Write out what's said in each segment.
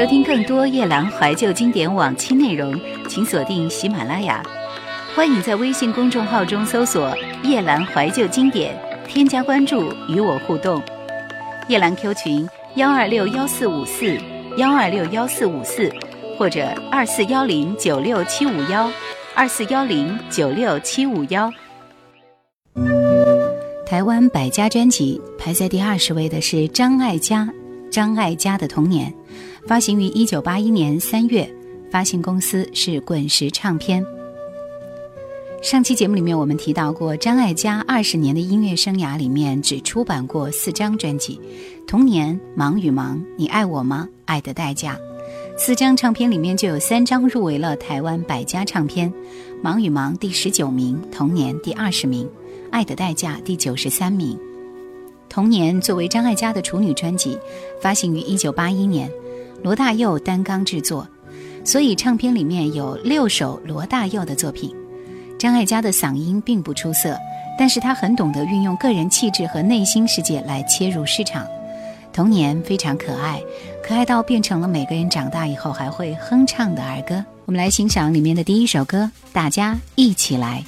收听更多夜兰怀旧经典往期内容，请锁定喜马拉雅。欢迎在微信公众号中搜索“夜兰怀旧经典”，添加关注与我互动。夜兰 Q 群：幺二六幺四五四幺二六幺四五四，或者二四幺零九六七五幺二四幺零九六七五幺。台湾百家专辑排在第二十位的是张艾嘉，张艾嘉的童年。发行于一九八一年三月，发行公司是滚石唱片。上期节目里面我们提到过，张艾嘉二十年的音乐生涯里面只出版过四张专辑，《童年》《忙与忙》《你爱我吗》《爱的代价》。四张唱片里面就有三张入围了台湾百家唱片，《忙与忙》第十九名，《童年》第二十名，《爱的代价》第九十三名。《童年》作为张艾嘉的处女专辑，发行于一九八一年。罗大佑担纲制作，所以唱片里面有六首罗大佑的作品。张艾嘉的嗓音并不出色，但是他很懂得运用个人气质和内心世界来切入市场。童年非常可爱，可爱到变成了每个人长大以后还会哼唱的儿歌。我们来欣赏里面的第一首歌，大家一起来。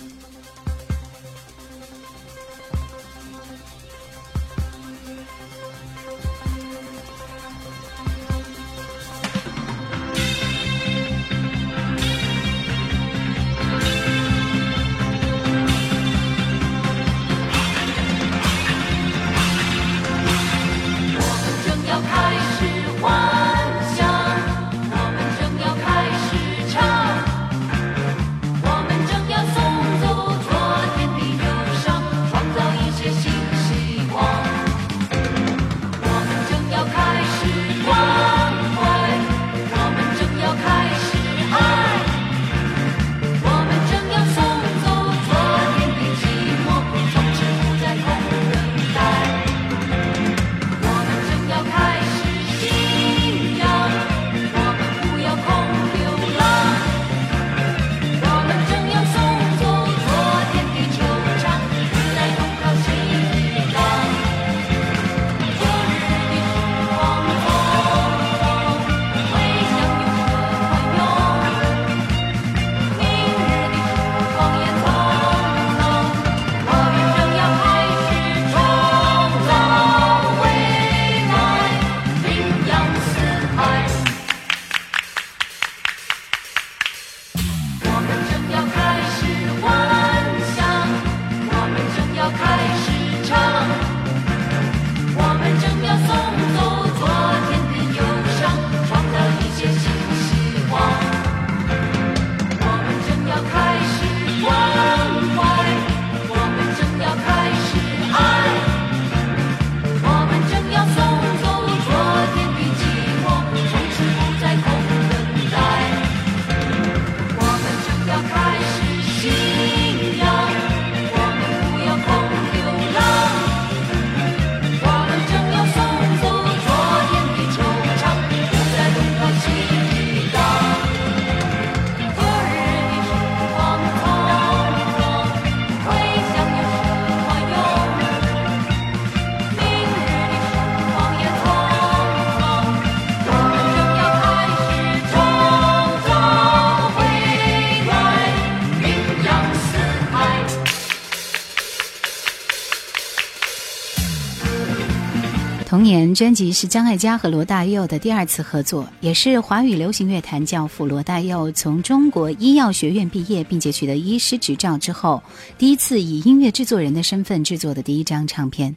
童年专辑是张艾嘉和罗大佑的第二次合作，也是华语流行乐坛教父罗大佑从中国医药学院毕业并且取得医师执照之后，第一次以音乐制作人的身份制作的第一张唱片。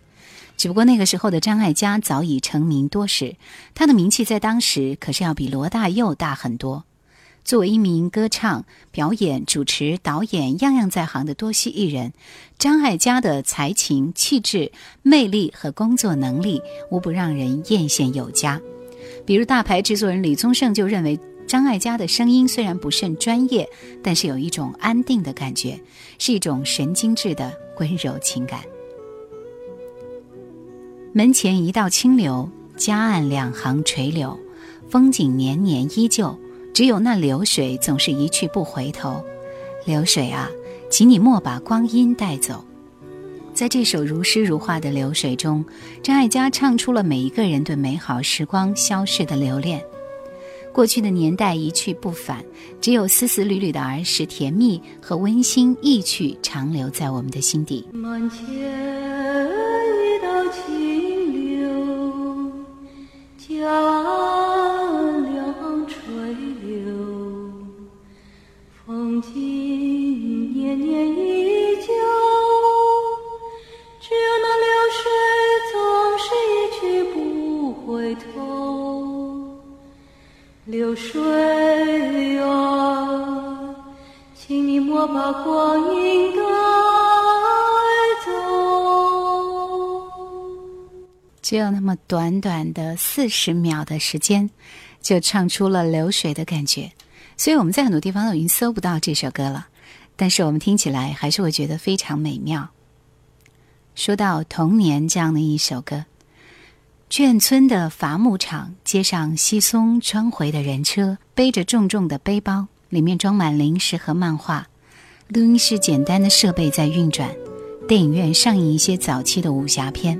只不过那个时候的张艾嘉早已成名多时，他的名气在当时可是要比罗大佑大很多。作为一名歌唱、表演、主持、导演样样在行的多栖艺人，张艾嘉的才情、气质、魅力和工作能力无不让人艳羡有加。比如大牌制作人李宗盛就认为，张艾嘉的声音虽然不甚专业，但是有一种安定的感觉，是一种神经质的温柔情感。门前一道清流，夹岸两行垂柳，风景年年依旧。只有那流水总是一去不回头，流水啊，请你莫把光阴带走。在这首如诗如画的流水中，张艾嘉唱出了每一个人对美好时光消逝的留恋。过去的年代一去不返，只有丝丝缕缕的儿时甜蜜和温馨意趣长留在我们的心底。门前一道清流，风流水啊，请你莫把光阴带走。只有那么短短的四十秒的时间，就唱出了流水的感觉。所以我们在很多地方都已经搜不到这首歌了，但是我们听起来还是会觉得非常美妙。说到童年这样的一首歌，眷村的伐木场，街上稀松穿回的人车，背着重重的背包，里面装满零食和漫画，录音室简单的设备在运转，电影院上映一些早期的武侠片。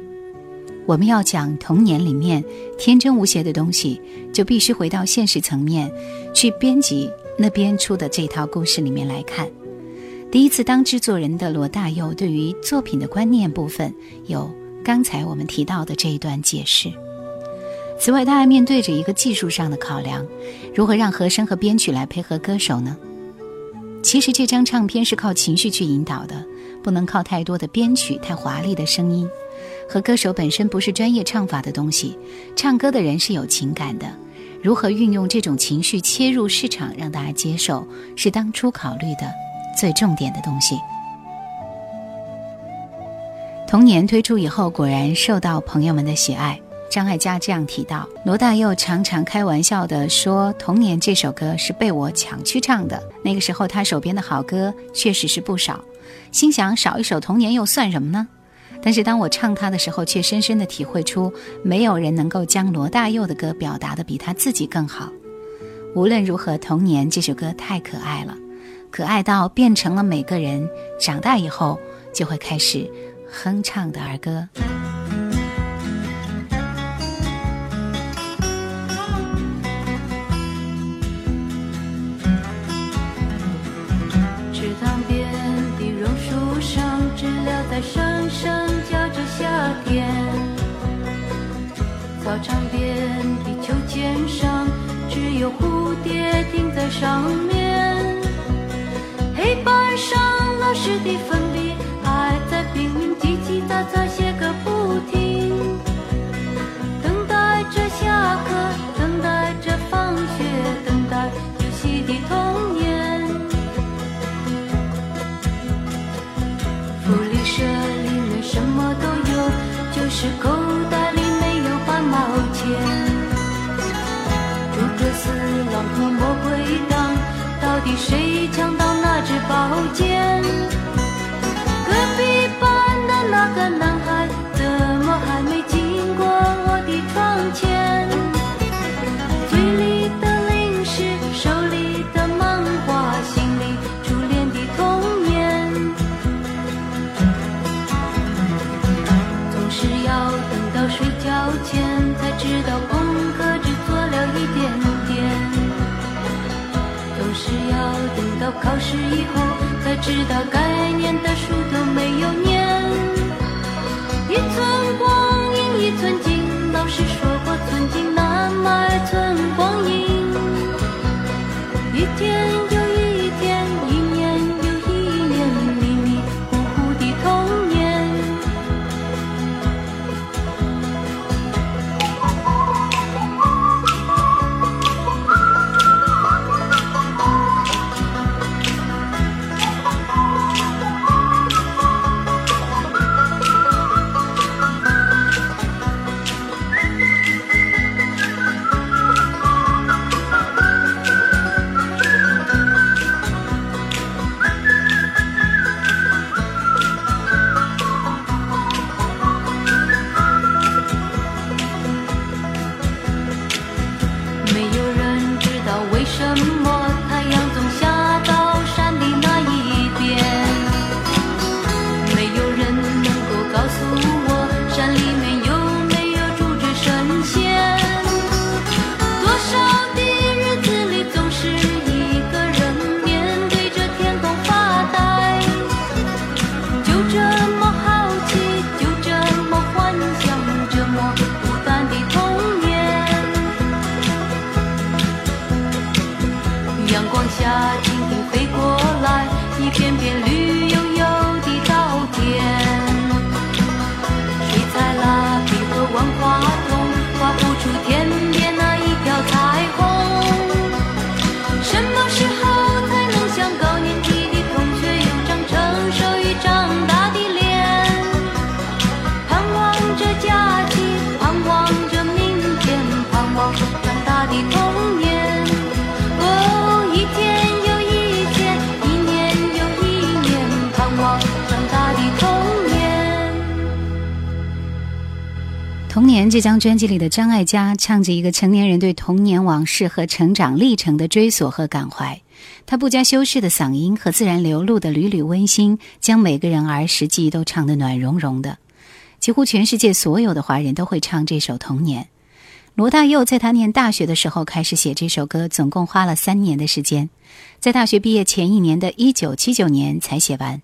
我们要讲童年里面天真无邪的东西，就必须回到现实层面，去编辑那编出的这套故事里面来看。第一次当制作人的罗大佑对于作品的观念部分，有刚才我们提到的这一段解释。此外，他还面对着一个技术上的考量：如何让和声和编曲来配合歌手呢？其实这张唱片是靠情绪去引导的，不能靠太多的编曲、太华丽的声音。和歌手本身不是专业唱法的东西，唱歌的人是有情感的，如何运用这种情绪切入市场让大家接受，是当初考虑的最重点的东西。童年推出以后，果然受到朋友们的喜爱。张艾嘉这样提到，罗大佑常常开玩笑的说：“童年这首歌是被我抢去唱的。”那个时候他手边的好歌确实是不少，心想少一首童年又算什么呢？但是当我唱它的时候，却深深地体会出，没有人能够将罗大佑的歌表达的比他自己更好。无论如何，《童年》这首歌太可爱了，可爱到变成了每个人长大以后就会开始哼唱的儿歌。池塘边的榕树上，知了在声声叫着夏。天，操场边的秋千上，只有蝴蝶停在上面。黑板上老师的粉笔叽叽喳喳写个不停，等待着下课，等待着放学，等待游戏的童年。福利社里面什么都有。就是口袋里没有半毛钱，诸葛四郎和魔鬼党，到底谁抢到那支宝剑？那个男孩，怎么还没经过我的窗前？嘴里的零食，手里的漫画，心里初恋的童年。总是要等到睡觉。前才知道功课只做了一点点，总是要等到考试以后才知道该念的书都没有念。一寸光阴一寸金，老师说年这张专辑里的张艾嘉唱着一个成年人对童年往事和成长历程的追索和感怀。他不加修饰的嗓音和自然流露的缕缕温馨，将每个人儿时记忆都唱得暖融融的。几乎全世界所有的华人都会唱这首《童年》。罗大佑在他念大学的时候开始写这首歌，总共花了三年的时间，在大学毕业前一年的一九七九年才写完。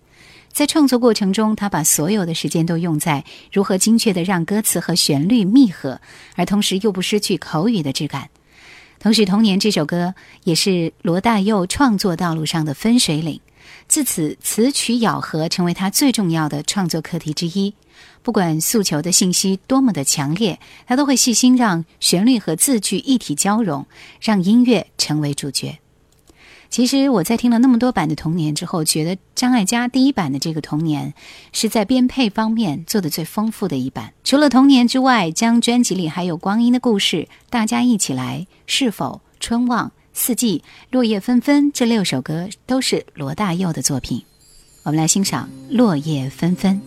在创作过程中，他把所有的时间都用在如何精确地让歌词和旋律密合，而同时又不失去口语的质感。同时，《童年》这首歌也是罗大佑创作道路上的分水岭，自此词曲咬合成为他最重要的创作课题之一。不管诉求的信息多么的强烈，他都会细心让旋律和字句一体交融，让音乐成为主角。其实我在听了那么多版的《童年》之后，觉得张艾嘉第一版的这个《童年》是在编配方面做的最丰富的一版。除了《童年》之外，将专辑里还有《光阴的故事》《大家一起来》《是否》《春望》《四季》《落叶纷纷》这六首歌都是罗大佑的作品。我们来欣赏《落叶纷纷》。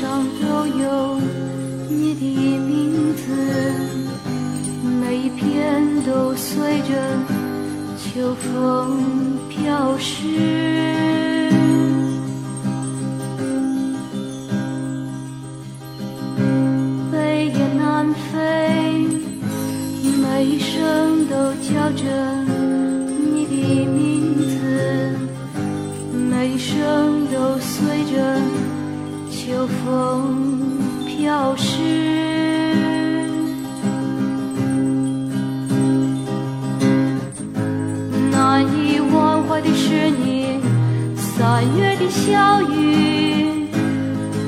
上都有你的名字，每一片都随着秋风飘逝。北雁南飞，每一声都叫着你的名字。每一声都随着秋风飘逝。难以忘怀的是你，三月的小雨，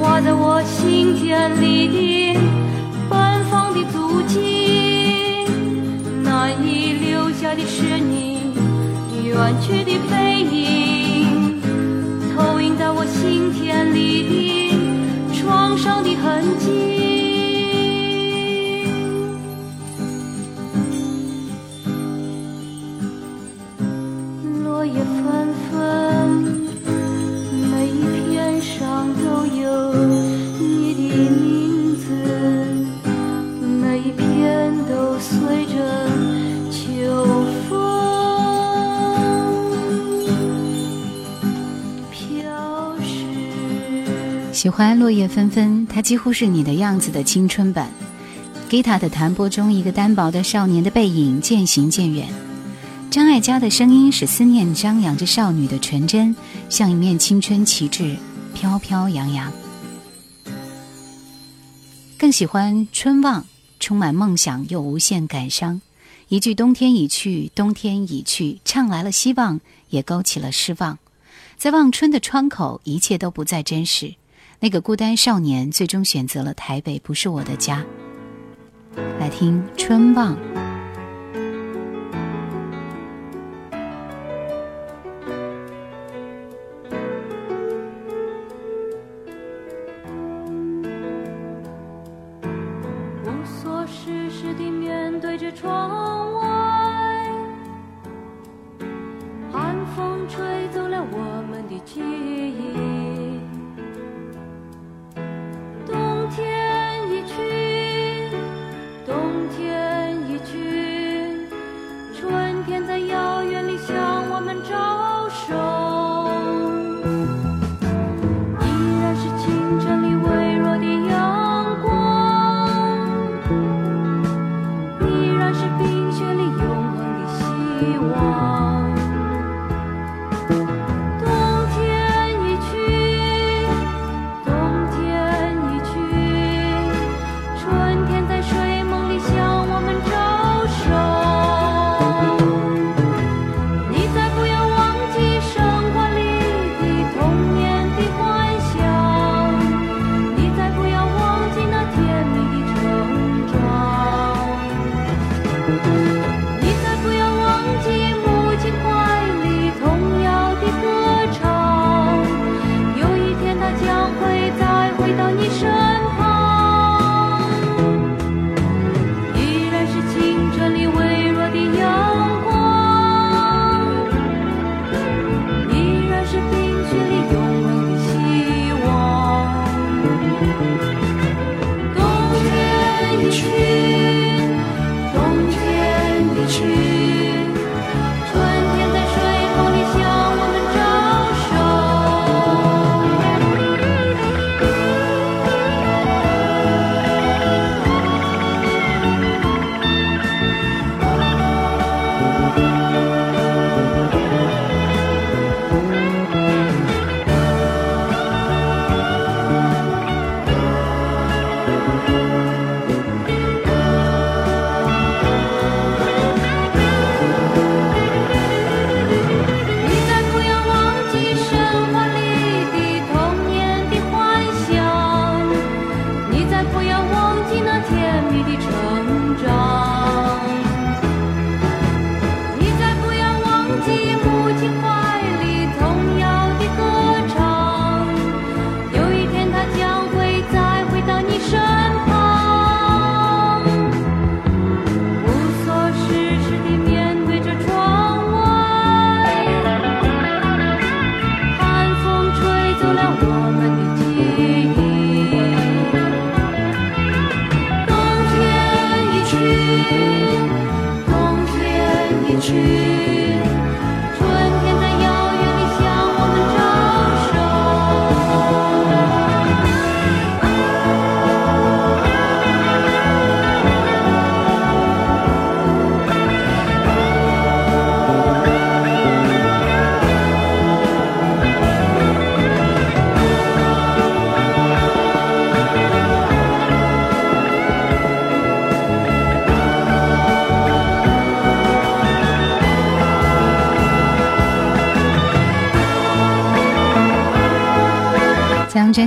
画在我心田里的奔放的足迹。难以留下的是你远去的背叶纷纷，每一片上都有你的名字，每一片都随着秋风。飘逝。喜欢落叶纷纷，它几乎是你的样子的青春版。吉他的弹拨中，一个单薄的少年的背影渐行渐远。张艾嘉的声音使思念张扬着少女的纯真，像一面青春旗帜，飘飘扬扬。更喜欢《春望》，充满梦想又无限感伤。一句“冬天已去，冬天已去”，唱来了希望，也勾起了失望。在望春的窗口，一切都不再真实。那个孤单少年最终选择了台北，不是我的家。来听《春望》。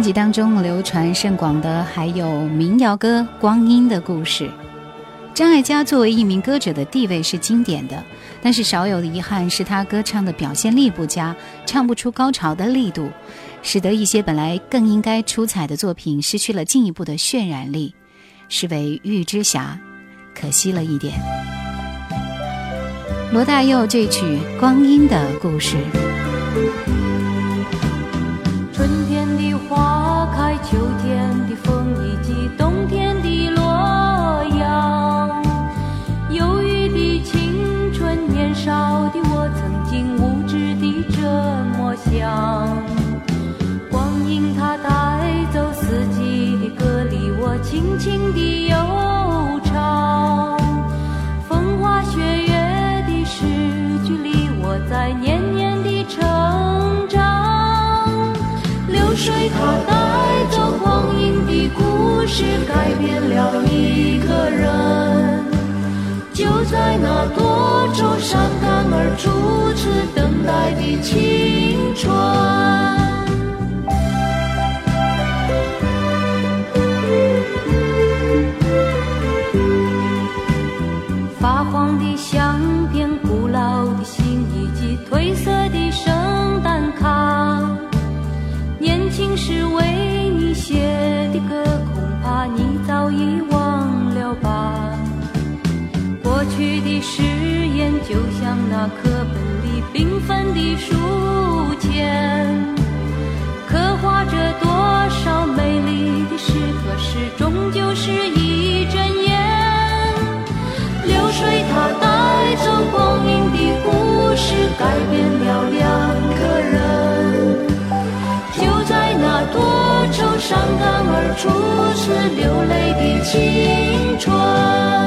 辑当中流传甚广的还有民谣歌《光阴的故事》。张艾嘉作为一名歌者的地位是经典的，但是少有的遗憾是他歌唱的表现力不佳，唱不出高潮的力度，使得一些本来更应该出彩的作品失去了进一步的渲染力，是为玉之霞，可惜了一点。罗大佑这曲《光阴的故事》。开秋天的风以及冬天的洛阳，忧郁的青春，年少的我曾经无知的这么想。光阴它带走四季的歌，里我轻轻地悠唱。风花雪月的诗句里，我在年年的成长。流水它故事改变了一个人，就在那多愁善感而初次等待的青春。的书签，刻画着多少美丽的诗，可是终究是一阵烟。流水它带走光阴的故事，改变了两个人。就在那多愁善感而初。次流泪的青春。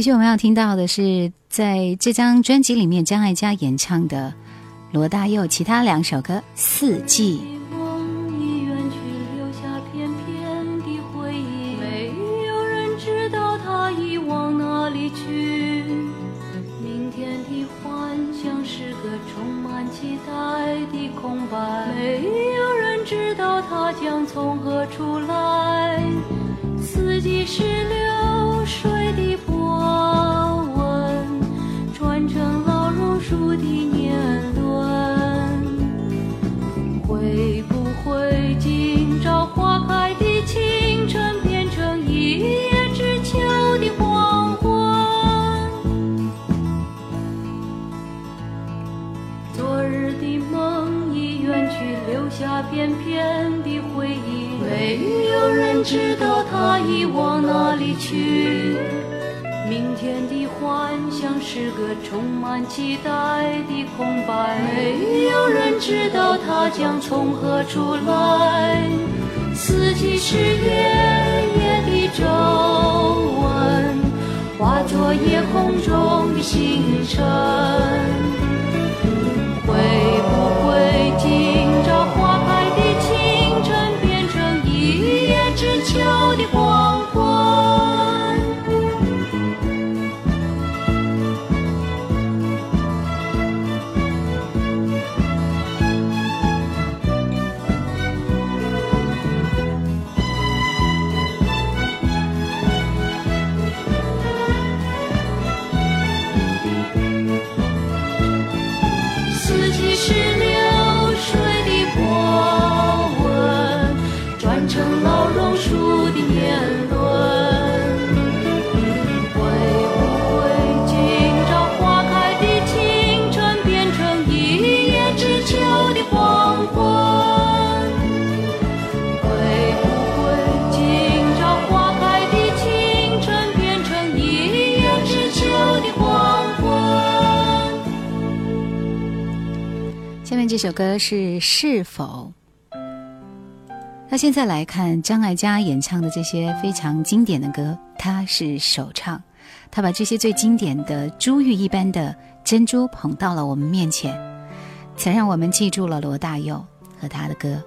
继续我们要听到的是在这张专辑里面张艾嘉演唱的罗大佑其他两首歌《四季》。期待的空白，没有人知道它将从何处来。四季是夜夜的皱纹，化作夜空中的星辰。会不会今朝首歌是《是否》。那现在来看张艾嘉演唱的这些非常经典的歌，他是首唱，他把这些最经典的珠玉一般的珍珠捧到了我们面前，才让我们记住了罗大佑和他的歌。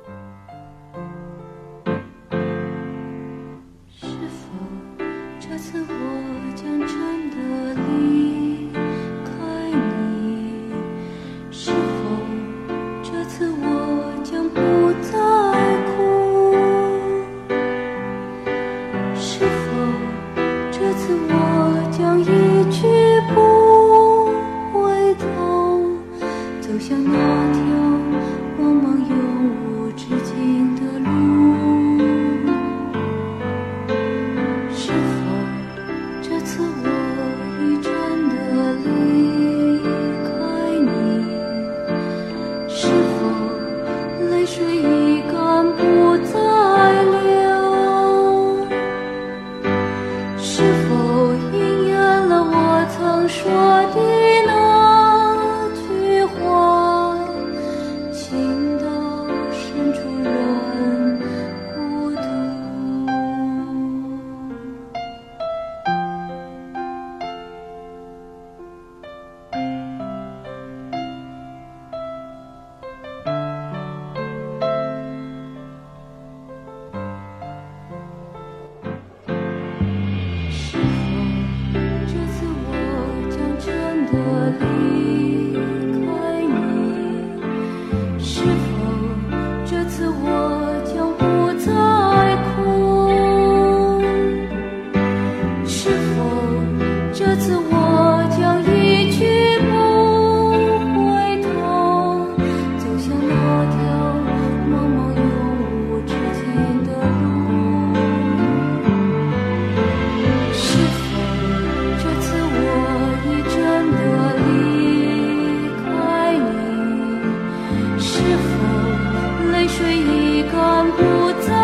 是否泪水已干？不再。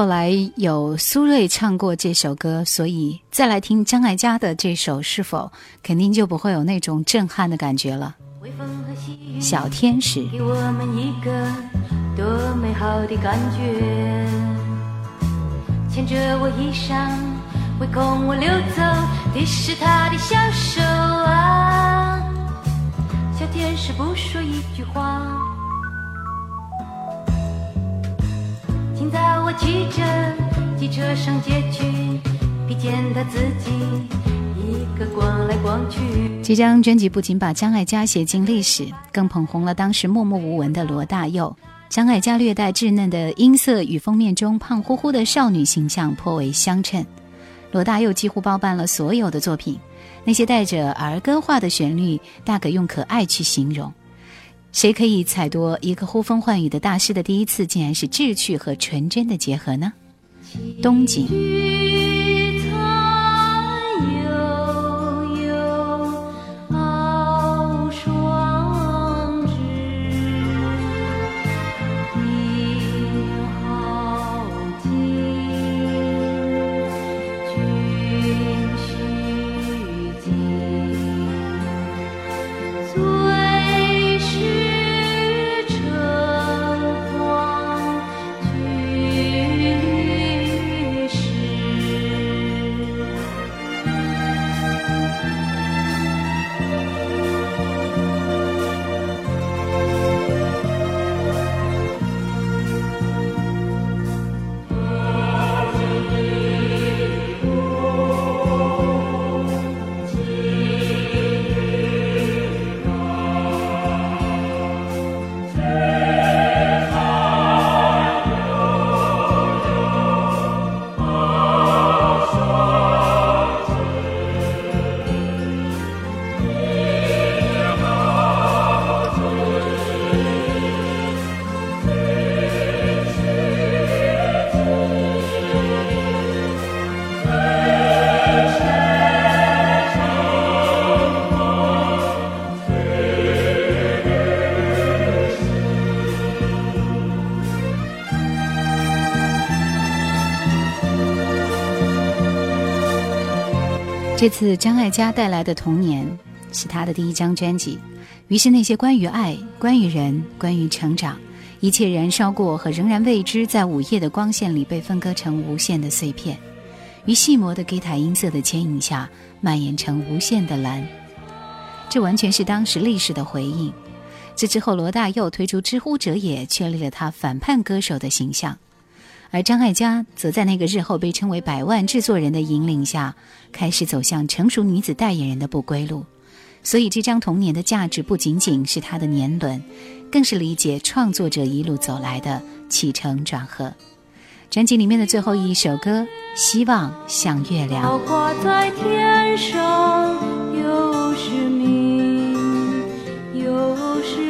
后来有苏芮唱过这首歌，所以再来听张艾嘉的这首，是否肯定就不会有那种震撼的感觉了？小天使，给我们一个多美好的感觉，牵着我衣裳，唯恐我溜走的是他的小手啊。小天使不说一句话，现在我骑着机车上街去，瞥见的自己一个逛来逛去。这张专辑不仅把张艾嘉写进历史，更捧红了当时默默无闻的罗大佑。张艾嘉略带稚嫩的音色与封面中胖乎乎的少女形象颇为相称。罗大佑几乎包办了所有的作品。那些带着儿歌化的旋律，大可用可爱去形容。谁可以采夺一个呼风唤雨的大师的第一次，竟然是志趣和纯真的结合呢？东景。这次张艾嘉带来的《童年》是他的第一张专辑，于是那些关于爱、关于人、关于成长，一切燃烧过和仍然未知，在午夜的光线里被分割成无限的碎片，于细磨的吉他音色的牵引下，蔓延成无限的蓝。这完全是当时历史的回应。这之后，罗大佑推出《知乎者也》，确立了他反叛歌手的形象。而张艾嘉则在那个日后被称为“百万制作人”的引领下，开始走向成熟女子代言人的不归路。所以，这张《童年》的价值不仅仅是它的年轮，更是理解创作者一路走来的起承转合。专辑里面的最后一首歌《希望像月亮》。挂在天上，又是明，又是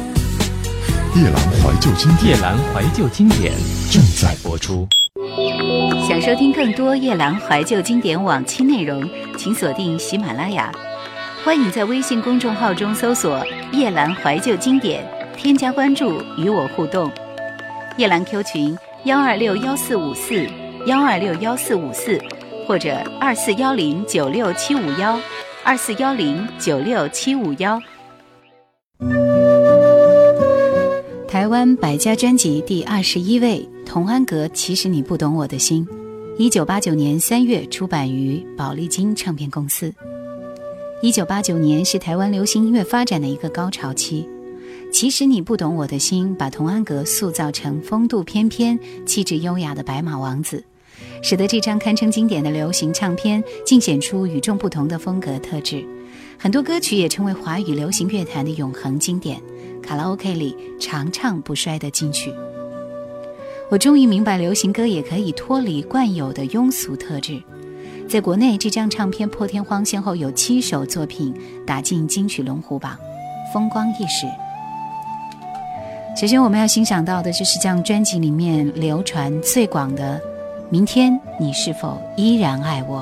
夜阑怀旧经典，夜阑怀旧经典正在播出。想收听更多夜阑怀旧经典往期内容，请锁定喜马拉雅。欢迎在微信公众号中搜索“夜阑怀旧经典”，添加关注与我互动。夜阑 Q 群：幺二六幺四五四幺二六幺四五四，或者二四幺零九六七五幺二四幺零九六七五幺。台湾百家专辑第二十一位，童安格。其实你不懂我的心，一九八九年三月出版于宝丽金唱片公司。一九八九年是台湾流行音乐发展的一个高潮期。其实你不懂我的心，把童安格塑造成风度翩翩、气质优雅的白马王子，使得这张堪称经典的流行唱片尽显出与众不同的风格特质。很多歌曲也成为华语流行乐坛的永恒经典，卡拉 OK 里常唱不衰的金曲。我终于明白，流行歌也可以脱离惯有的庸俗特质。在国内，这张唱片破天荒，先后有七首作品打进金曲龙虎榜，风光一时。首先，我们要欣赏到的就是这张专辑里面流传最广的《明天你是否依然爱我》。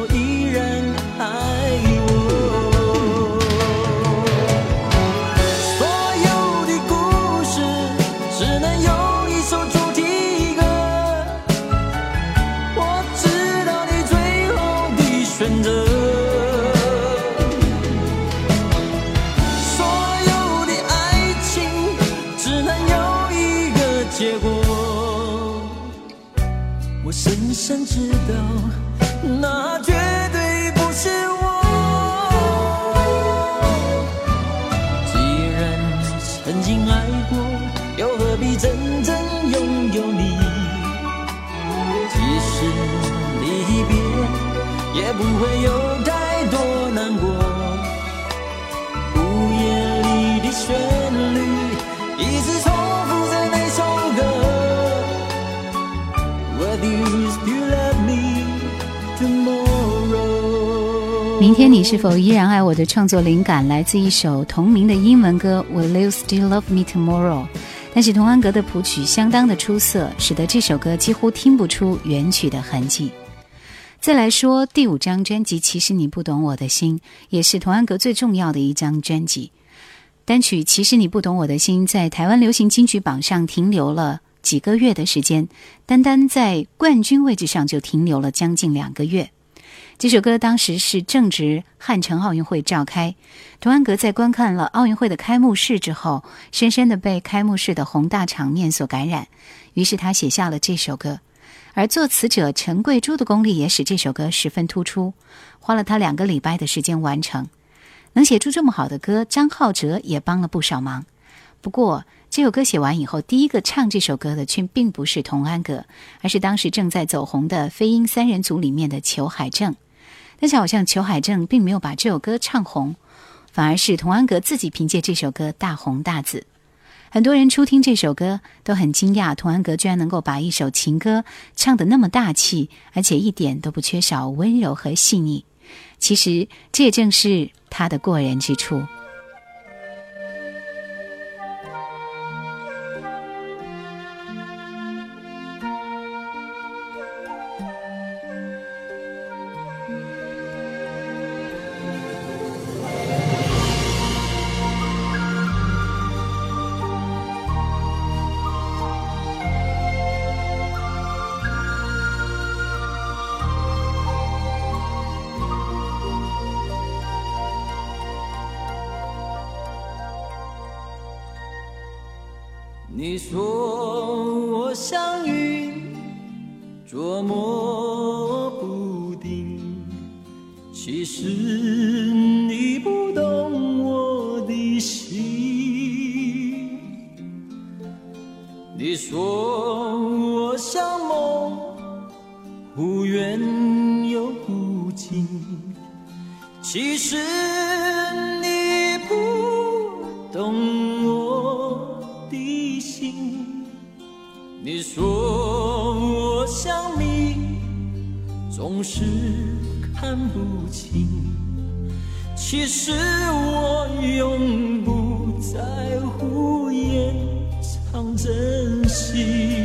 会有太多难过。午夜里的旋律，一直重复着那首歌。What used to 明天你是否依然爱我的创作灵感来自一首同名的英文歌《Will You Still Love Me Tomorrow》，但是童安格的谱曲相当的出色，使得这首歌几乎听不出原曲的痕迹。再来说第五张专辑《其实你不懂我的心》，也是童安格最重要的一张专辑。单曲《其实你不懂我的心》在台湾流行金曲榜上停留了几个月的时间，单单在冠军位置上就停留了将近两个月。这首歌当时是正值汉城奥运会召开，童安格在观看了奥运会的开幕式之后，深深的被开幕式的宏大场面所感染，于是他写下了这首歌。而作词者陈桂珠的功力也使这首歌十分突出，花了他两个礼拜的时间完成。能写出这么好的歌，张浩哲也帮了不少忙。不过，这首歌写完以后，第一个唱这首歌的却并不是童安格，而是当时正在走红的飞鹰三人组里面的裘海正。但是好像裘海正并没有把这首歌唱红，反而是童安格自己凭借这首歌大红大紫。很多人初听这首歌都很惊讶，童安格居然能够把一首情歌唱得那么大气，而且一点都不缺少温柔和细腻。其实这也正是他的过人之处。你说我想你，总是看不清，其实我永不在乎掩藏真心。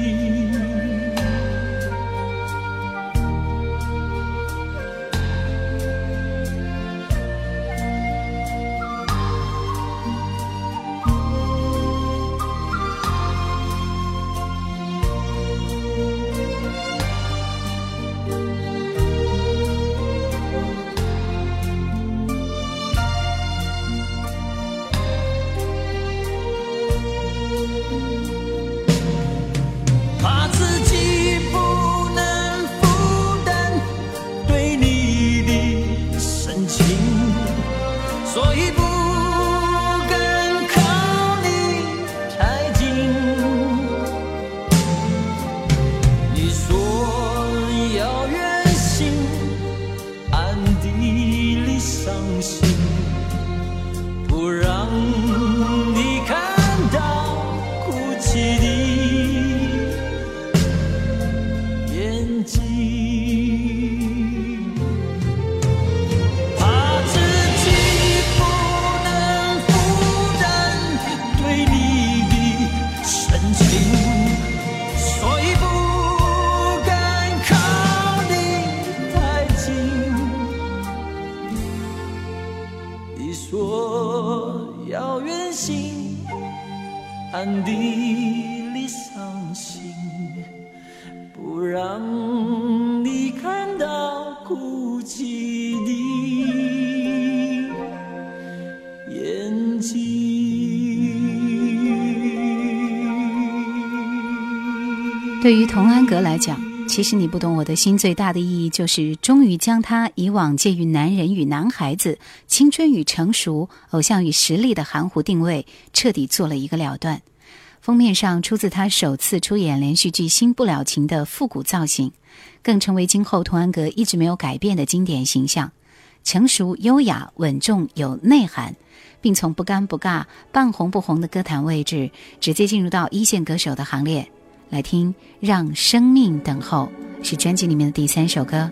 里伤心。不让你看到哭泣的眼睛。对于童安格来讲，其实你不懂我的心最大的意义，就是终于将他以往介于男人与男孩子、青春与成熟、偶像与实力的含糊定位，彻底做了一个了断。封面上出自他首次出演连续剧《新不了情》的复古造型，更成为今后童安格一直没有改变的经典形象：成熟、优雅、稳重、有内涵，并从不尴不尬、半红不红的歌坛位置，直接进入到一线歌手的行列。来听《让生命等候》，是专辑里面的第三首歌。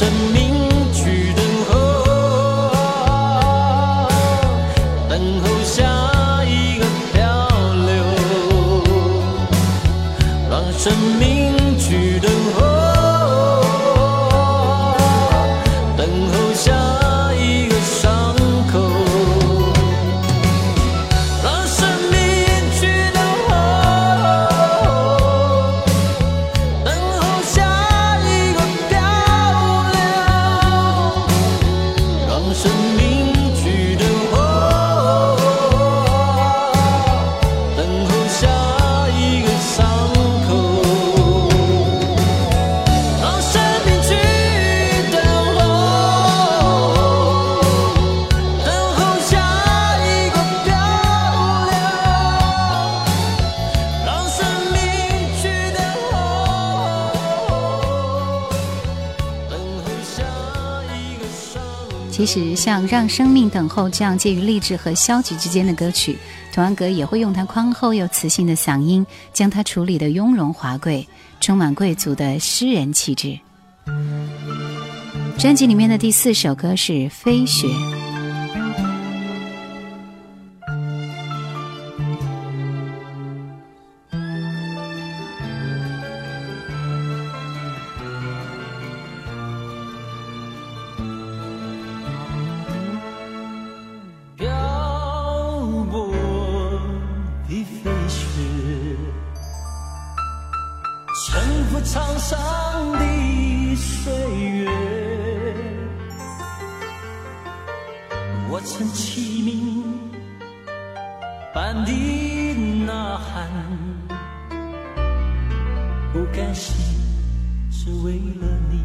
让生像《让生命等候》这样介于励志和消极之间的歌曲，童安格也会用他宽厚又磁性的嗓音，将它处理的雍容华贵，充满贵族的诗人气质。专辑里面的第四首歌是《飞雪》。沉浮沧桑的岁月。我曾启明般的呐喊，不甘心只为了你。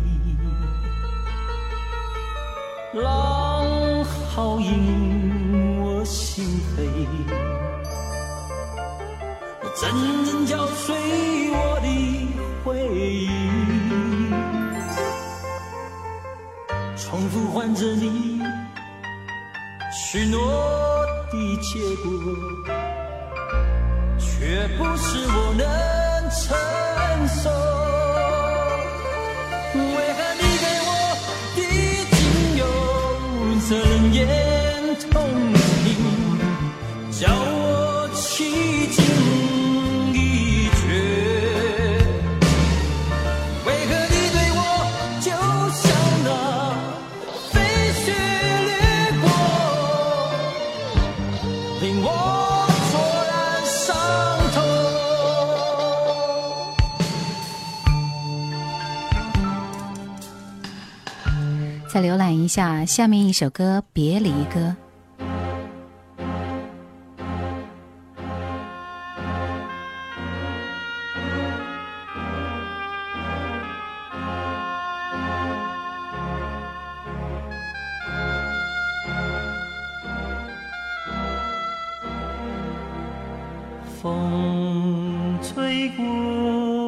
浪好引我心扉，阵阵搅碎我回忆，重复唤着你许诺的结果，却不是我能承受。再浏览一下下面一首歌《别离歌》。风吹过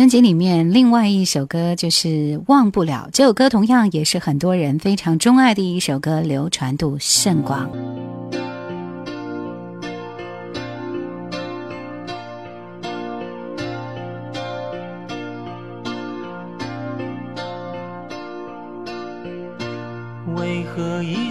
专辑里面另外一首歌就是《忘不了》，这首歌同样也是很多人非常钟爱的一首歌，流传度甚广。为何一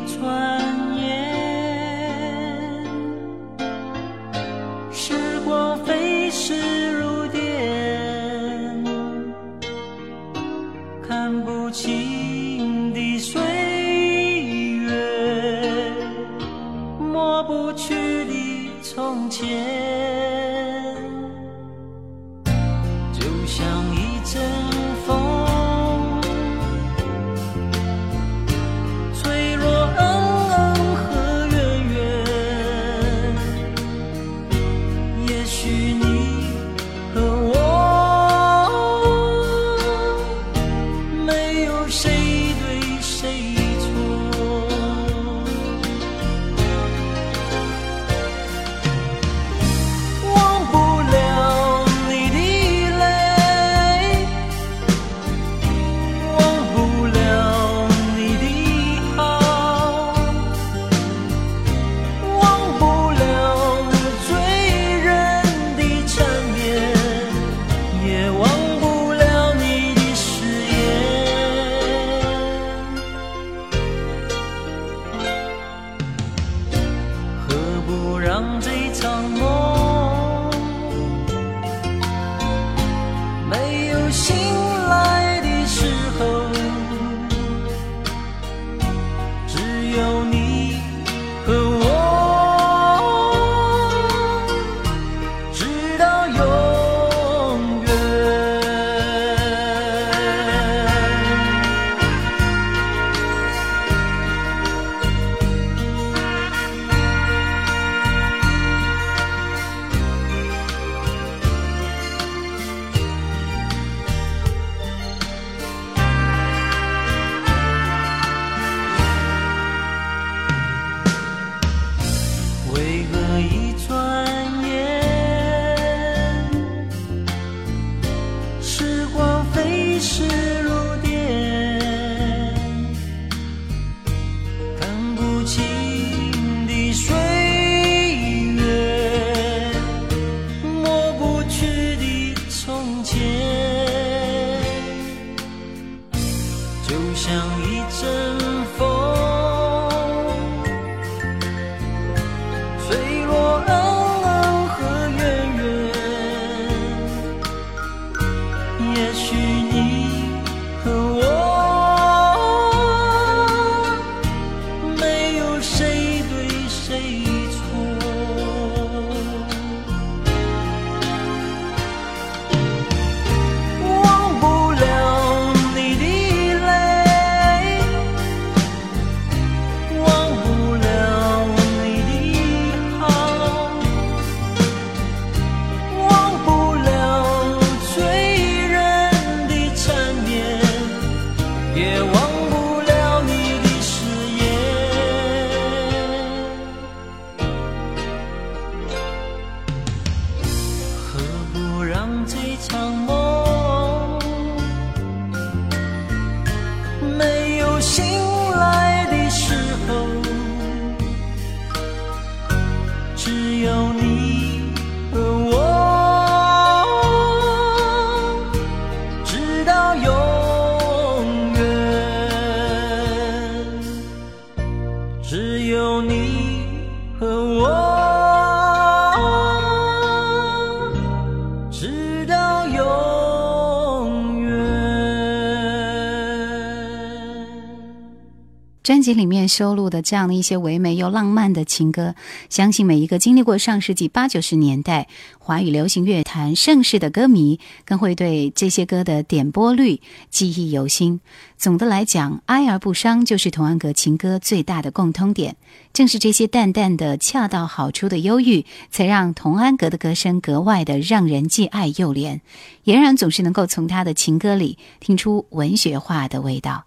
辑里面收录的这样的一些唯美又浪漫的情歌，相信每一个经历过上世纪八九十年代华语流行乐坛盛世的歌迷，更会对这些歌的点播率记忆犹新。总的来讲，哀而不伤就是童安格情歌最大的共通点。正是这些淡淡的、恰到好处的忧郁，才让童安格的歌声格外的让人既爱又怜。俨然总是能够从他的情歌里听出文学化的味道。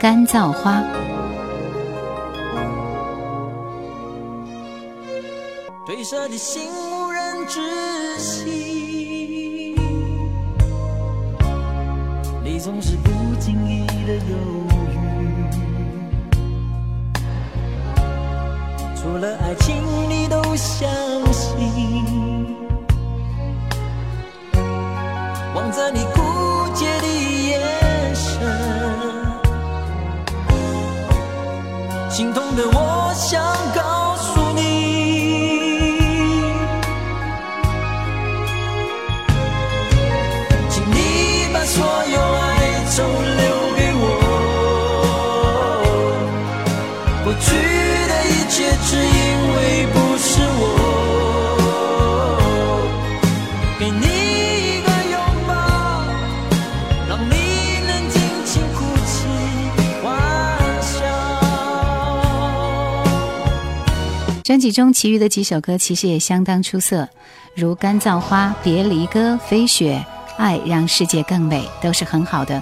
干燥花，褪色的心无人知悉，你总是不经意的犹豫，除了爱情你都相信，专辑中其余的几首歌其实也相当出色，如《干燥花》《别离歌》《飞雪》《爱让世界更美》都是很好的。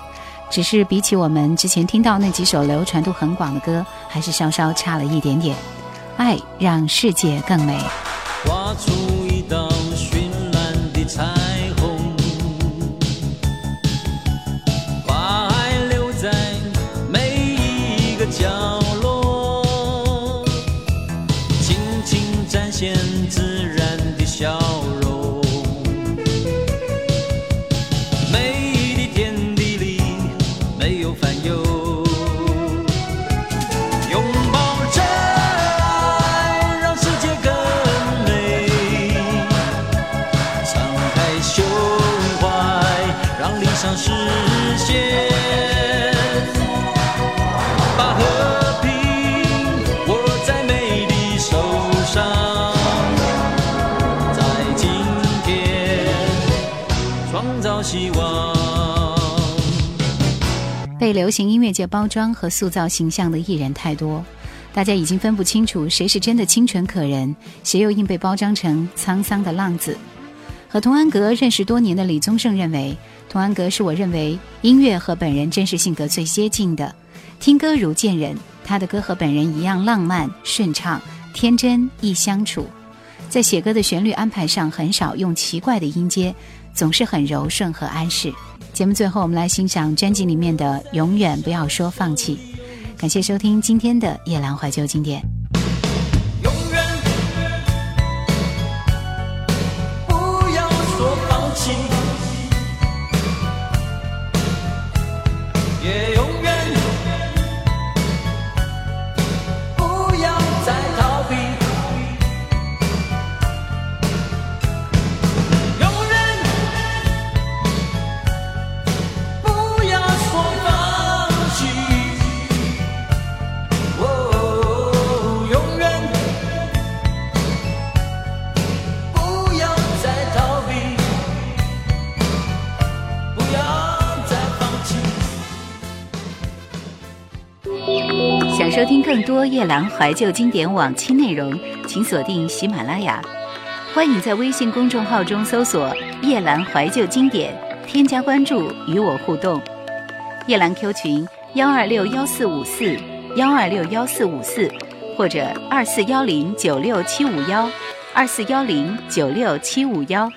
只是比起我们之前听到那几首流传度很广的歌，还是稍稍差了一点点。爱让世界更美。创造希望。被流行音乐界包装和塑造形象的艺人太多，大家已经分不清楚谁是真的清纯可人，谁又硬被包装成沧桑的浪子。和童安格认识多年的李宗盛认为，童安格是我认为音乐和本人真实性格最接近的，听歌如见人，他的歌和本人一样浪漫、顺畅、天真、易相处。在写歌的旋律安排上，很少用奇怪的音阶，总是很柔顺和安适。节目最后，我们来欣赏专辑里面的《永远不要说放弃》。感谢收听今天的夜阑怀旧经典。也永收听更多夜兰怀旧经典往期内容，请锁定喜马拉雅。欢迎在微信公众号中搜索“夜兰怀旧经典”，添加关注与我互动。夜兰 Q 群幺二六幺四五四幺二六幺四五四，或者二四幺零九六七五幺二四幺零九六七五幺。